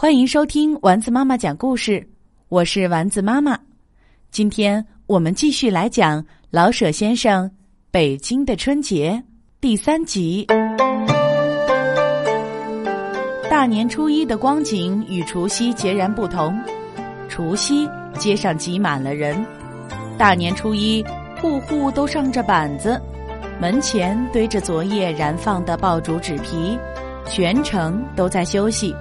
欢迎收听丸子妈妈讲故事，我是丸子妈妈。今天我们继续来讲《老舍先生北京的春节》第三集。大年初一的光景与除夕截然不同。除夕街上挤满了人，大年初一户户都上着板子，门前堆着昨夜燃放的爆竹纸皮，全城都在休息。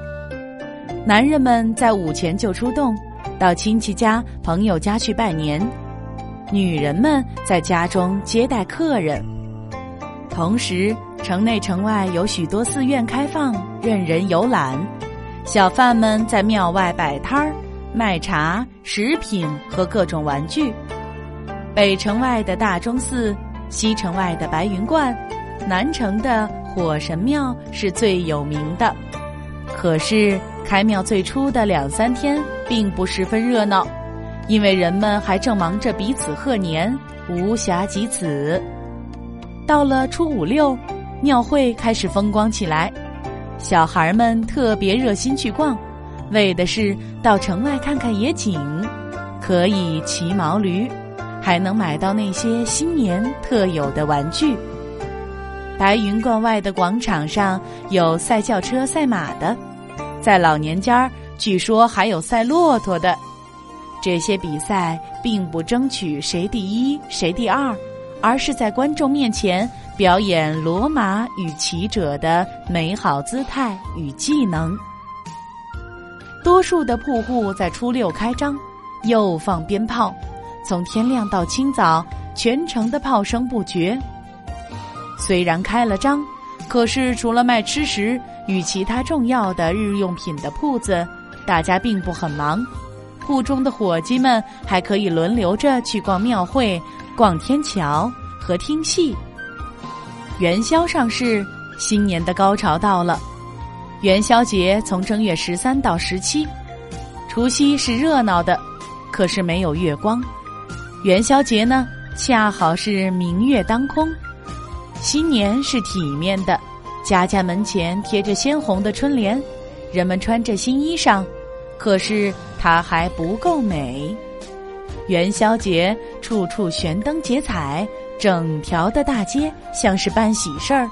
男人们在午前就出动，到亲戚家、朋友家去拜年；女人们在家中接待客人。同时，城内城外有许多寺院开放，任人游览。小贩们在庙外摆摊儿，卖茶、食品和各种玩具。北城外的大钟寺，西城外的白云观，南城的火神庙是最有名的。可是。开庙最初的两三天并不十分热闹，因为人们还正忙着彼此贺年，无暇及此。到了初五六，庙会开始风光起来，小孩们特别热心去逛，为的是到城外看看野景，可以骑毛驴，还能买到那些新年特有的玩具。白云观外的广场上有赛轿车、赛马的。在老年间儿，据说还有赛骆驼的。这些比赛并不争取谁第一谁第二，而是在观众面前表演骡马与骑者的美好姿态与技能。多数的铺户在初六开张，又放鞭炮，从天亮到清早，全城的炮声不绝。虽然开了张。可是，除了卖吃食与其他重要的日用品的铺子，大家并不很忙。铺中的伙计们还可以轮流着去逛庙会、逛天桥和听戏。元宵上市，新年的高潮到了。元宵节从正月十三到十七，除夕是热闹的，可是没有月光。元宵节呢，恰好是明月当空。新年是体面的，家家门前贴着鲜红的春联，人们穿着新衣裳，可是它还不够美。元宵节处处悬灯结彩，整条的大街像是办喜事儿，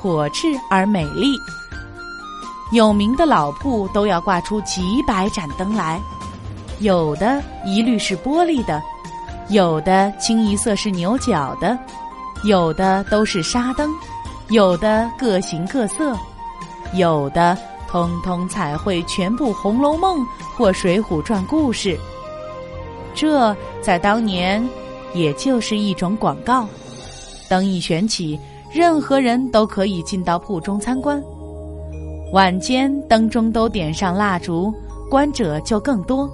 火炽而美丽。有名的老铺都要挂出几百盏灯来，有的一律是玻璃的，有的清一色是牛角的。有的都是沙灯，有的各形各色，有的通通彩绘全部《红楼梦》或《水浒传》故事。这在当年也就是一种广告。灯一悬起，任何人都可以进到铺中参观。晚间灯中都点上蜡烛，观者就更多。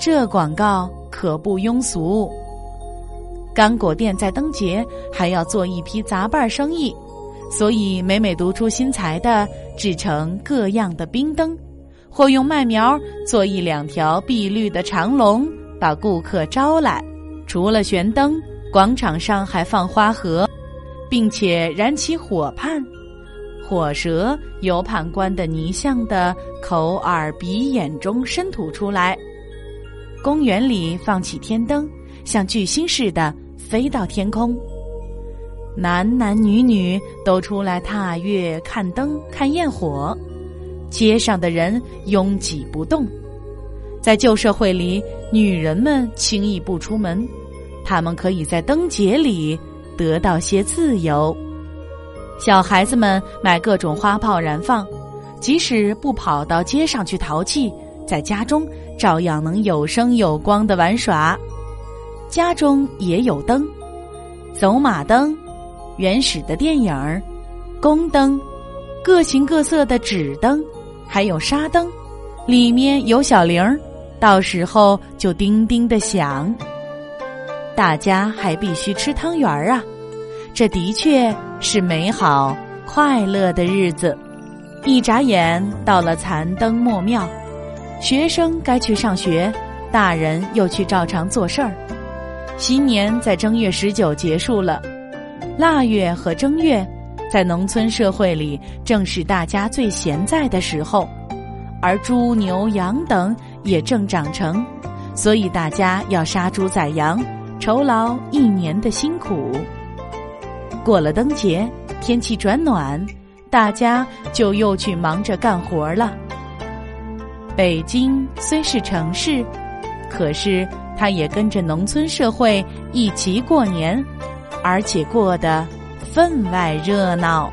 这广告可不庸俗。干果店在灯节还要做一批杂拌生意，所以每每独出心裁的制成各样的冰灯，或用麦苗做一两条碧绿的长龙，把顾客招来。除了悬灯，广场上还放花盒，并且燃起火畔，火舌由判官的泥像的口耳鼻眼中伸吐出来。公园里放起天灯，像巨星似的。飞到天空，男男女女都出来踏月、看灯、看焰火，街上的人拥挤不动。在旧社会里，女人们轻易不出门，她们可以在灯节里得到些自由。小孩子们买各种花炮燃放，即使不跑到街上去淘气，在家中照样能有声有光的玩耍。家中也有灯，走马灯、原始的电影儿、宫灯、各形各色的纸灯，还有沙灯，里面有小铃儿，到时候就叮叮的响。大家还必须吃汤圆儿啊！这的确是美好快乐的日子。一眨眼到了残灯末庙，学生该去上学，大人又去照常做事儿。新年在正月十九结束了，腊月和正月，在农村社会里正是大家最闲在的时候，而猪牛羊等也正长成，所以大家要杀猪宰羊，酬劳一年的辛苦。过了灯节，天气转暖，大家就又去忙着干活了。北京虽是城市，可是他也跟着农村社会一起过年，而且过得分外热闹。